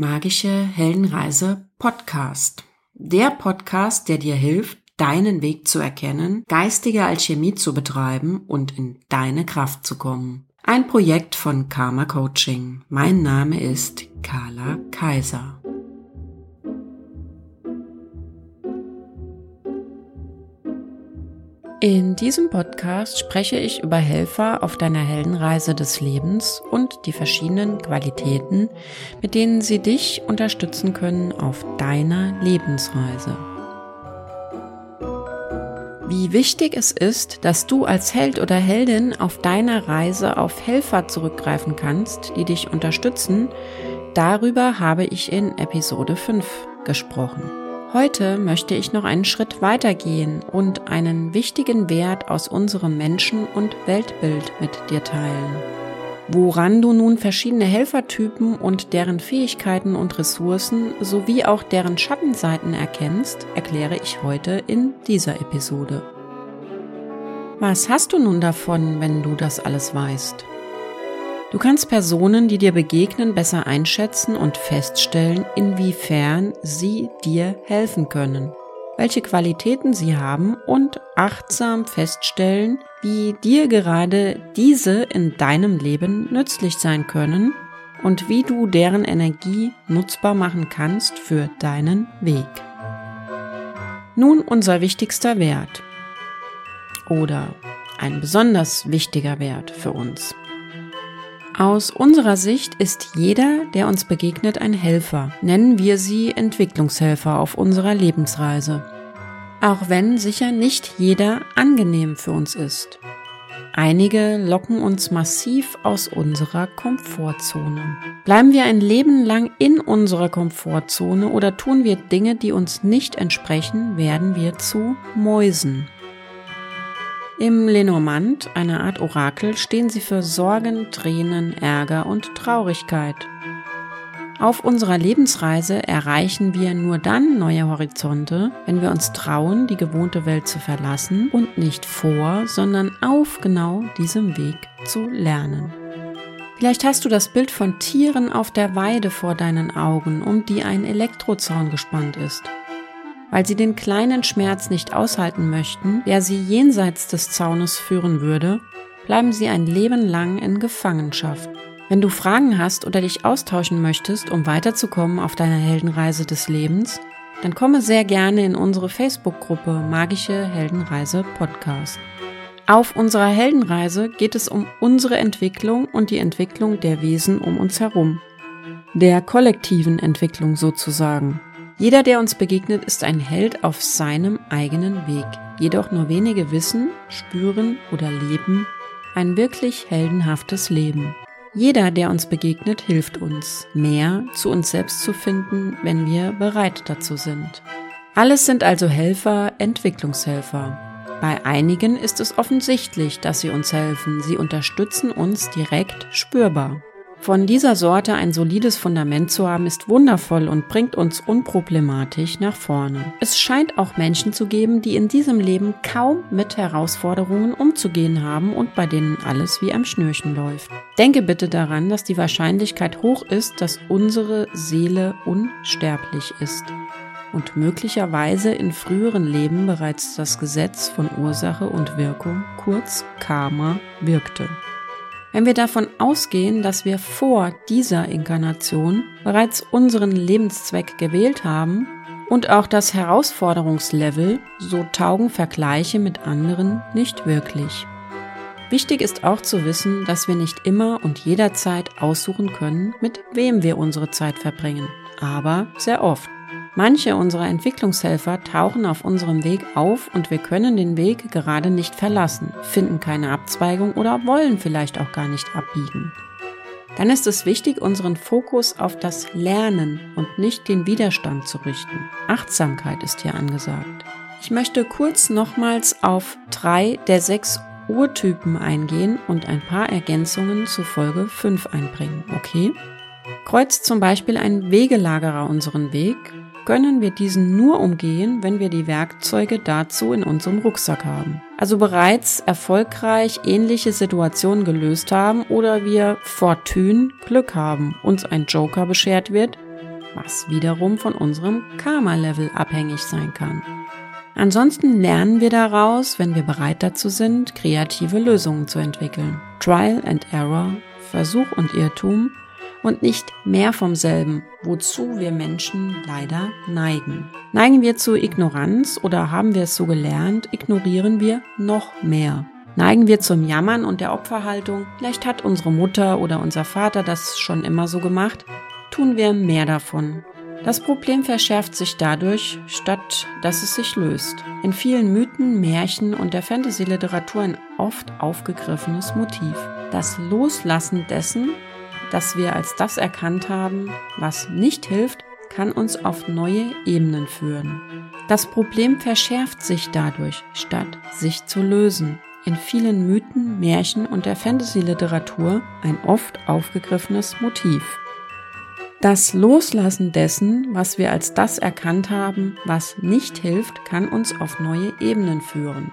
Magische Heldenreise Podcast. Der Podcast, der dir hilft, deinen Weg zu erkennen, geistige Alchemie zu betreiben und in deine Kraft zu kommen. Ein Projekt von Karma Coaching. Mein Name ist Carla Kaiser. In diesem Podcast spreche ich über Helfer auf deiner Heldenreise des Lebens und die verschiedenen Qualitäten, mit denen sie dich unterstützen können auf deiner Lebensreise. Wie wichtig es ist, dass du als Held oder Heldin auf deiner Reise auf Helfer zurückgreifen kannst, die dich unterstützen, darüber habe ich in Episode 5 gesprochen. Heute möchte ich noch einen Schritt weitergehen und einen wichtigen Wert aus unserem Menschen- und Weltbild mit dir teilen. Woran du nun verschiedene Helfertypen und deren Fähigkeiten und Ressourcen sowie auch deren Schattenseiten erkennst, erkläre ich heute in dieser Episode. Was hast du nun davon, wenn du das alles weißt? Du kannst Personen, die dir begegnen, besser einschätzen und feststellen, inwiefern sie dir helfen können, welche Qualitäten sie haben und achtsam feststellen, wie dir gerade diese in deinem Leben nützlich sein können und wie du deren Energie nutzbar machen kannst für deinen Weg. Nun unser wichtigster Wert oder ein besonders wichtiger Wert für uns. Aus unserer Sicht ist jeder, der uns begegnet, ein Helfer. Nennen wir sie Entwicklungshelfer auf unserer Lebensreise. Auch wenn sicher nicht jeder angenehm für uns ist. Einige locken uns massiv aus unserer Komfortzone. Bleiben wir ein Leben lang in unserer Komfortzone oder tun wir Dinge, die uns nicht entsprechen, werden wir zu Mäusen. Im Lenormand, einer Art Orakel, stehen sie für Sorgen, Tränen, Ärger und Traurigkeit. Auf unserer Lebensreise erreichen wir nur dann neue Horizonte, wenn wir uns trauen, die gewohnte Welt zu verlassen und nicht vor, sondern auf genau diesem Weg zu lernen. Vielleicht hast du das Bild von Tieren auf der Weide vor deinen Augen, um die ein Elektrozaun gespannt ist. Weil sie den kleinen Schmerz nicht aushalten möchten, der sie jenseits des Zaunes führen würde, bleiben sie ein Leben lang in Gefangenschaft. Wenn du Fragen hast oder dich austauschen möchtest, um weiterzukommen auf deiner Heldenreise des Lebens, dann komme sehr gerne in unsere Facebook-Gruppe Magische Heldenreise Podcast. Auf unserer Heldenreise geht es um unsere Entwicklung und die Entwicklung der Wesen um uns herum. Der kollektiven Entwicklung sozusagen. Jeder, der uns begegnet, ist ein Held auf seinem eigenen Weg. Jedoch nur wenige wissen, spüren oder leben ein wirklich heldenhaftes Leben. Jeder, der uns begegnet, hilft uns, mehr zu uns selbst zu finden, wenn wir bereit dazu sind. Alles sind also Helfer, Entwicklungshelfer. Bei einigen ist es offensichtlich, dass sie uns helfen. Sie unterstützen uns direkt spürbar. Von dieser Sorte ein solides Fundament zu haben, ist wundervoll und bringt uns unproblematisch nach vorne. Es scheint auch Menschen zu geben, die in diesem Leben kaum mit Herausforderungen umzugehen haben und bei denen alles wie am Schnürchen läuft. Denke bitte daran, dass die Wahrscheinlichkeit hoch ist, dass unsere Seele unsterblich ist und möglicherweise in früheren Leben bereits das Gesetz von Ursache und Wirkung, kurz Karma, wirkte. Wenn wir davon ausgehen, dass wir vor dieser Inkarnation bereits unseren Lebenszweck gewählt haben und auch das Herausforderungslevel, so taugen Vergleiche mit anderen nicht wirklich. Wichtig ist auch zu wissen, dass wir nicht immer und jederzeit aussuchen können, mit wem wir unsere Zeit verbringen, aber sehr oft. Manche unserer Entwicklungshelfer tauchen auf unserem Weg auf und wir können den Weg gerade nicht verlassen, finden keine Abzweigung oder wollen vielleicht auch gar nicht abbiegen. Dann ist es wichtig, unseren Fokus auf das Lernen und nicht den Widerstand zu richten. Achtsamkeit ist hier angesagt. Ich möchte kurz nochmals auf drei der sechs Urtypen eingehen und ein paar Ergänzungen zu Folge 5 einbringen, okay? Kreuzt zum Beispiel ein Wegelagerer unseren Weg können wir diesen nur umgehen, wenn wir die Werkzeuge dazu in unserem Rucksack haben. Also bereits erfolgreich ähnliche Situationen gelöst haben oder wir fortune Glück haben, uns ein Joker beschert wird, was wiederum von unserem Karma-Level abhängig sein kann. Ansonsten lernen wir daraus, wenn wir bereit dazu sind, kreative Lösungen zu entwickeln. Trial and Error, Versuch und Irrtum und nicht mehr vom selben, wozu wir Menschen leider neigen. Neigen wir zu Ignoranz oder haben wir es so gelernt, ignorieren wir noch mehr. Neigen wir zum Jammern und der Opferhaltung, vielleicht hat unsere Mutter oder unser Vater das schon immer so gemacht, tun wir mehr davon. Das Problem verschärft sich dadurch, statt dass es sich löst. In vielen Mythen, Märchen und der Fantasy-Literatur ein oft aufgegriffenes Motiv. Das Loslassen dessen, das wir als das erkannt haben, was nicht hilft, kann uns auf neue Ebenen führen. Das Problem verschärft sich dadurch, statt sich zu lösen. In vielen Mythen, Märchen und der Fantasy-Literatur ein oft aufgegriffenes Motiv. Das Loslassen dessen, was wir als das erkannt haben, was nicht hilft, kann uns auf neue Ebenen führen.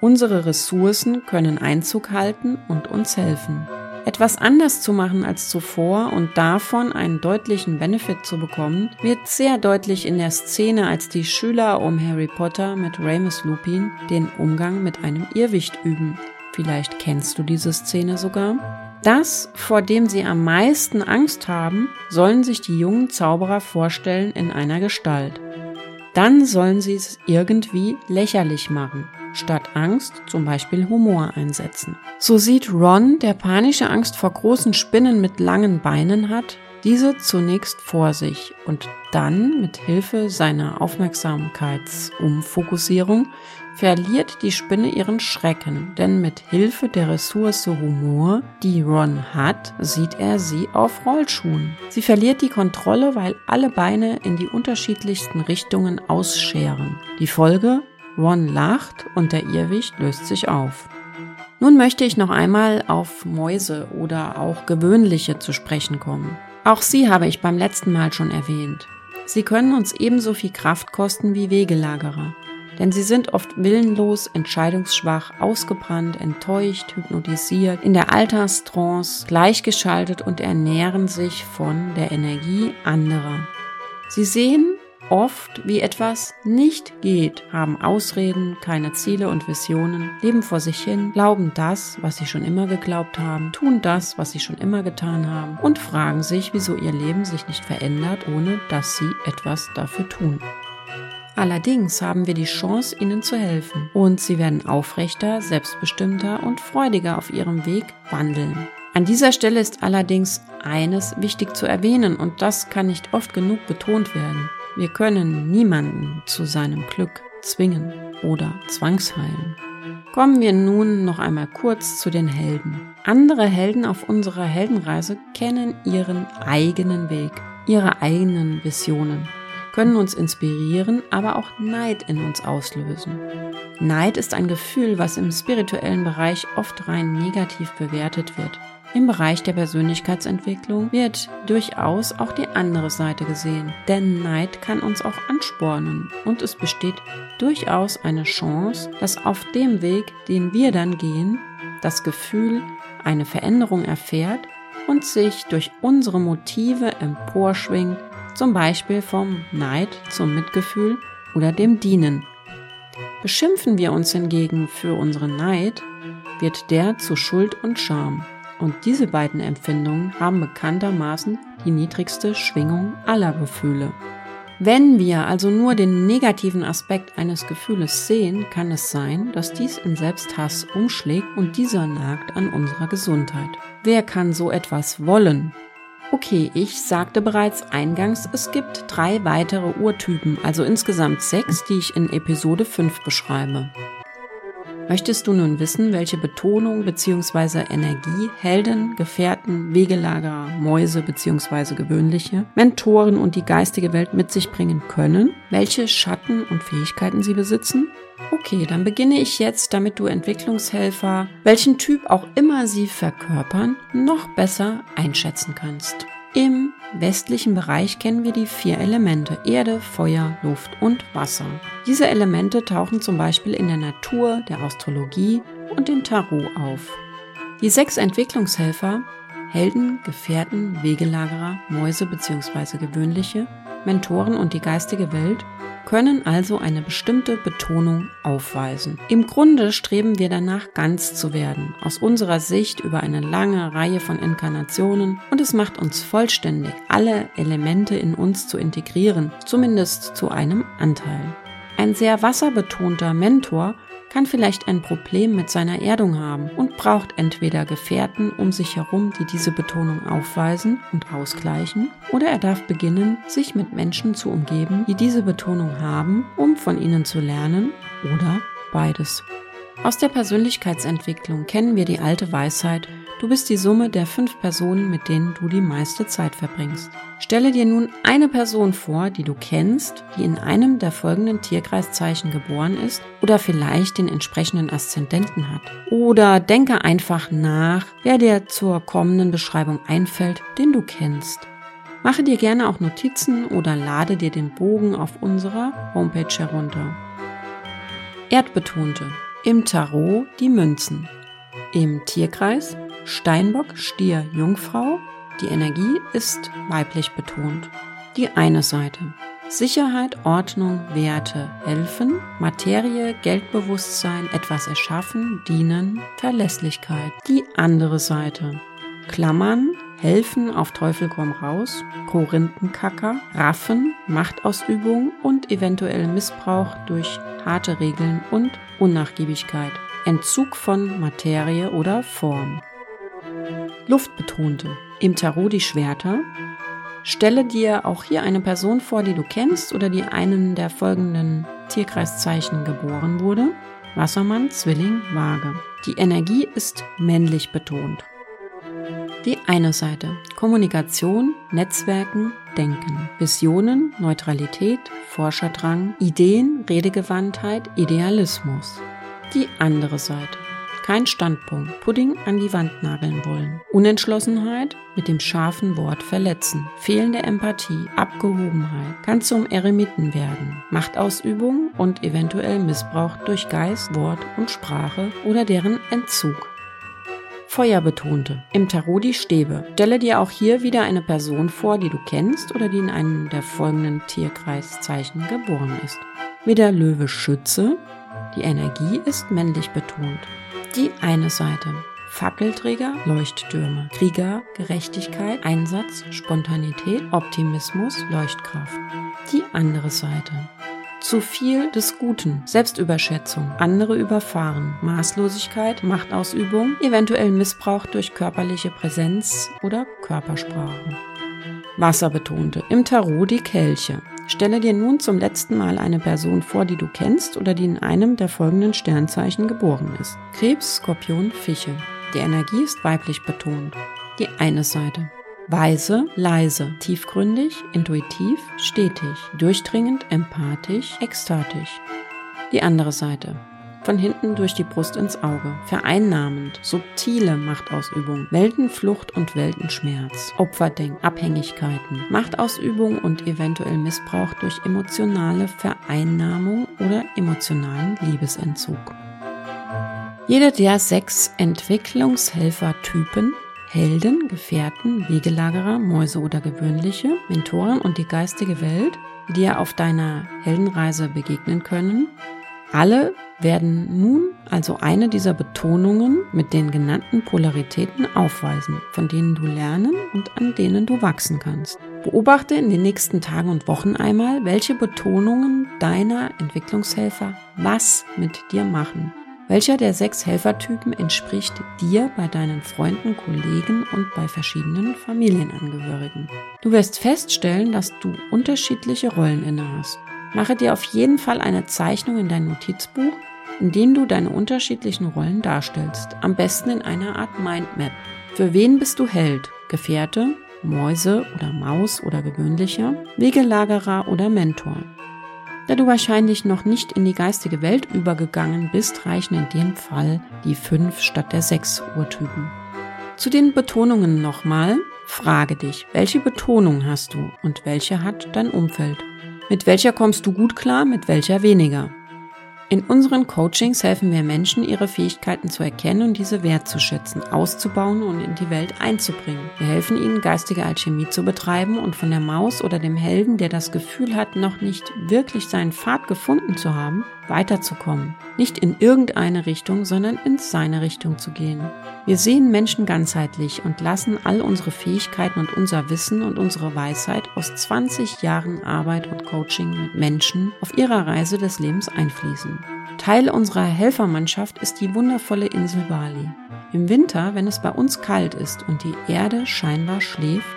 Unsere Ressourcen können Einzug halten und uns helfen. Etwas anders zu machen als zuvor und davon einen deutlichen Benefit zu bekommen, wird sehr deutlich in der Szene, als die Schüler um Harry Potter mit Remus Lupin den Umgang mit einem Irrwicht üben. Vielleicht kennst du diese Szene sogar? Das, vor dem sie am meisten Angst haben, sollen sich die jungen Zauberer vorstellen in einer Gestalt. Dann sollen sie es irgendwie lächerlich machen, statt Angst zum Beispiel Humor einsetzen. So sieht Ron, der panische Angst vor großen Spinnen mit langen Beinen hat, diese zunächst vor sich und dann mit Hilfe seiner Aufmerksamkeitsumfokussierung verliert die Spinne ihren Schrecken, denn mit Hilfe der Ressource Humor, die Ron hat, sieht er sie auf Rollschuhen. Sie verliert die Kontrolle, weil alle Beine in die unterschiedlichsten Richtungen ausscheren. Die Folge? Ron lacht und der Irrwicht löst sich auf. Nun möchte ich noch einmal auf Mäuse oder auch gewöhnliche zu sprechen kommen. Auch sie habe ich beim letzten Mal schon erwähnt. Sie können uns ebenso viel Kraft kosten wie Wegelagerer. Denn sie sind oft willenlos, entscheidungsschwach, ausgebrannt, enttäuscht, hypnotisiert, in der Alterstrance, gleichgeschaltet und ernähren sich von der Energie anderer. Sie sehen oft, wie etwas nicht geht, haben Ausreden, keine Ziele und Visionen, leben vor sich hin, glauben das, was sie schon immer geglaubt haben, tun das, was sie schon immer getan haben und fragen sich, wieso ihr Leben sich nicht verändert, ohne dass sie etwas dafür tun. Allerdings haben wir die Chance, ihnen zu helfen und sie werden aufrechter, selbstbestimmter und freudiger auf ihrem Weg wandeln. An dieser Stelle ist allerdings eines wichtig zu erwähnen und das kann nicht oft genug betont werden. Wir können niemanden zu seinem Glück zwingen oder zwangsheilen. Kommen wir nun noch einmal kurz zu den Helden. Andere Helden auf unserer Heldenreise kennen ihren eigenen Weg, ihre eigenen Visionen, können uns inspirieren, aber auch Neid in uns auslösen. Neid ist ein Gefühl, was im spirituellen Bereich oft rein negativ bewertet wird. Im Bereich der Persönlichkeitsentwicklung wird durchaus auch die andere Seite gesehen, denn Neid kann uns auch anspornen und es besteht durchaus eine Chance, dass auf dem Weg, den wir dann gehen, das Gefühl eine Veränderung erfährt und sich durch unsere Motive emporschwingt, zum Beispiel vom Neid zum Mitgefühl oder dem Dienen. Beschimpfen wir uns hingegen für unseren Neid, wird der zu Schuld und Scham. Und diese beiden Empfindungen haben bekanntermaßen die niedrigste Schwingung aller Gefühle. Wenn wir also nur den negativen Aspekt eines Gefühles sehen, kann es sein, dass dies in Selbsthass umschlägt und dieser nagt an unserer Gesundheit. Wer kann so etwas wollen? Okay, ich sagte bereits eingangs, es gibt drei weitere Urtypen, also insgesamt sechs, die ich in Episode 5 beschreibe. Möchtest du nun wissen, welche Betonung bzw. Energie Helden, Gefährten, Wegelagerer, Mäuse bzw. gewöhnliche, Mentoren und die geistige Welt mit sich bringen können? Welche Schatten und Fähigkeiten sie besitzen? Okay, dann beginne ich jetzt, damit du Entwicklungshelfer, welchen Typ auch immer sie verkörpern, noch besser einschätzen kannst. Im westlichen Bereich kennen wir die vier Elemente Erde, Feuer, Luft und Wasser. Diese Elemente tauchen zum Beispiel in der Natur, der Astrologie und dem Tarot auf. Die sechs Entwicklungshelfer Helden, Gefährten, Wegelagerer, Mäuse bzw. gewöhnliche, Mentoren und die geistige Welt können also eine bestimmte Betonung aufweisen. Im Grunde streben wir danach, ganz zu werden, aus unserer Sicht über eine lange Reihe von Inkarnationen und es macht uns vollständig, alle Elemente in uns zu integrieren, zumindest zu einem Anteil. Ein sehr wasserbetonter Mentor kann vielleicht ein Problem mit seiner Erdung haben und braucht entweder Gefährten um sich herum, die diese Betonung aufweisen und ausgleichen, oder er darf beginnen, sich mit Menschen zu umgeben, die diese Betonung haben, um von ihnen zu lernen, oder beides. Aus der Persönlichkeitsentwicklung kennen wir die alte Weisheit, du bist die Summe der fünf Personen, mit denen du die meiste Zeit verbringst. Stelle dir nun eine Person vor, die du kennst, die in einem der folgenden Tierkreiszeichen geboren ist oder vielleicht den entsprechenden Aszendenten hat. Oder denke einfach nach, wer dir zur kommenden Beschreibung einfällt, den du kennst. Mache dir gerne auch Notizen oder lade dir den Bogen auf unserer Homepage herunter. Erdbetonte. Im Tarot die Münzen. Im Tierkreis Steinbock, Stier, Jungfrau. Die Energie ist weiblich betont. Die eine Seite. Sicherheit, Ordnung, Werte, helfen, Materie, Geldbewusstsein, etwas erschaffen, dienen, Verlässlichkeit. Die andere Seite. Klammern, helfen, auf Teufel komm raus, Korinthenkacker, Raffen, Machtausübung und eventuell Missbrauch durch harte Regeln und Unnachgiebigkeit. Entzug von Materie oder Form. Luftbetonte. Im Tarot die Schwerter. Stelle dir auch hier eine Person vor, die du kennst oder die einen der folgenden Tierkreiszeichen geboren wurde. Wassermann, Zwilling, Waage. Die Energie ist männlich betont. Die eine Seite. Kommunikation, Netzwerken, Denken. Visionen, Neutralität, Forscherdrang, Ideen, Redegewandtheit, Idealismus. Die andere Seite. Kein Standpunkt. Pudding an die Wand nageln wollen. Unentschlossenheit mit dem scharfen Wort verletzen. Fehlende Empathie, Abgehobenheit kann zum Eremiten werden. Machtausübung und eventuell Missbrauch durch Geist, Wort und Sprache oder deren Entzug. Feuerbetonte. Im Tarot die Stäbe. Stelle dir auch hier wieder eine Person vor, die du kennst oder die in einem der folgenden Tierkreiszeichen geboren ist. Wieder Löwe Schütze. Die Energie ist männlich betont. Die eine Seite. Fackelträger, Leuchttürme, Krieger, Gerechtigkeit, Einsatz, Spontanität, Optimismus, Leuchtkraft. Die andere Seite. Zu viel des Guten, Selbstüberschätzung, andere überfahren, Maßlosigkeit, Machtausübung, eventuell Missbrauch durch körperliche Präsenz oder Körpersprache. Wasserbetonte. Im Tarot die Kelche. Stelle dir nun zum letzten Mal eine Person vor, die du kennst oder die in einem der folgenden Sternzeichen geboren ist. Krebs, Skorpion, Fische. Die Energie ist weiblich betont. Die eine Seite. Weise, leise, tiefgründig, intuitiv, stetig, durchdringend, empathisch, ekstatisch. Die andere Seite von hinten durch die Brust ins Auge, vereinnahmend, subtile Machtausübung, Weltenflucht und Weltenschmerz, Opferdenken, Abhängigkeiten, Machtausübung und eventuell Missbrauch durch emotionale Vereinnahmung oder emotionalen Liebesentzug. Jeder der sechs Entwicklungshelfertypen Helden, Gefährten, Wegelagerer, Mäuse oder Gewöhnliche, Mentoren und die geistige Welt, die dir auf deiner Heldenreise begegnen können, alle werden nun also eine dieser Betonungen mit den genannten Polaritäten aufweisen, von denen du lernen und an denen du wachsen kannst. Beobachte in den nächsten Tagen und Wochen einmal, welche Betonungen deiner Entwicklungshelfer was mit dir machen. Welcher der sechs Helfertypen entspricht dir bei deinen Freunden, Kollegen und bei verschiedenen Familienangehörigen? Du wirst feststellen, dass du unterschiedliche Rollen innehast. Mache dir auf jeden Fall eine Zeichnung in dein Notizbuch, in dem du deine unterschiedlichen Rollen darstellst. Am besten in einer Art Mindmap. Für wen bist du Held? Gefährte, Mäuse oder Maus oder gewöhnlicher, Wegelagerer oder Mentor? Da du wahrscheinlich noch nicht in die geistige Welt übergegangen bist, reichen in dem Fall die fünf statt der sechs Urtypen. Zu den Betonungen nochmal. Frage dich, welche Betonung hast du und welche hat dein Umfeld? Mit welcher kommst du gut klar, mit welcher weniger? In unseren Coachings helfen wir Menschen, ihre Fähigkeiten zu erkennen und diese wertzuschätzen, auszubauen und in die Welt einzubringen. Wir helfen ihnen, geistige Alchemie zu betreiben und von der Maus oder dem Helden, der das Gefühl hat, noch nicht wirklich seinen Pfad gefunden zu haben, weiterzukommen. Nicht in irgendeine Richtung, sondern in seine Richtung zu gehen. Wir sehen Menschen ganzheitlich und lassen all unsere Fähigkeiten und unser Wissen und unsere Weisheit aus 20 Jahren Arbeit und Coaching mit Menschen auf ihrer Reise des Lebens einfließen. Teil unserer Helfermannschaft ist die wundervolle Insel Bali. Im Winter, wenn es bei uns kalt ist und die Erde scheinbar schläft,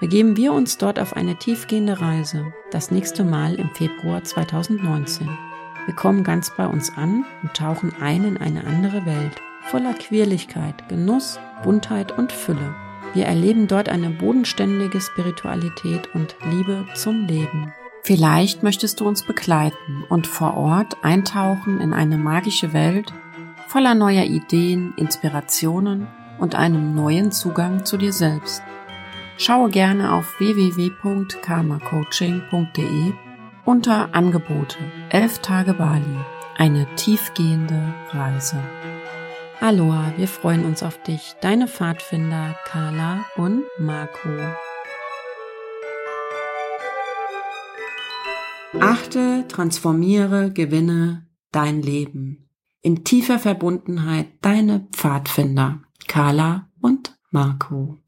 begeben wir uns dort auf eine tiefgehende Reise, das nächste Mal im Februar 2019. Wir kommen ganz bei uns an und tauchen ein in eine andere Welt, voller Quirligkeit, Genuss, Buntheit und Fülle. Wir erleben dort eine bodenständige Spiritualität und Liebe zum Leben. Vielleicht möchtest du uns begleiten und vor Ort eintauchen in eine magische Welt voller neuer Ideen, Inspirationen und einem neuen Zugang zu dir selbst. Schaue gerne auf www.karmacoaching.de unter Angebote 11 Tage Bali. Eine tiefgehende Reise. Aloha, wir freuen uns auf dich. Deine Pfadfinder Carla und Marco. Achte, transformiere, gewinne dein Leben. In tiefer Verbundenheit deine Pfadfinder Carla und Marco.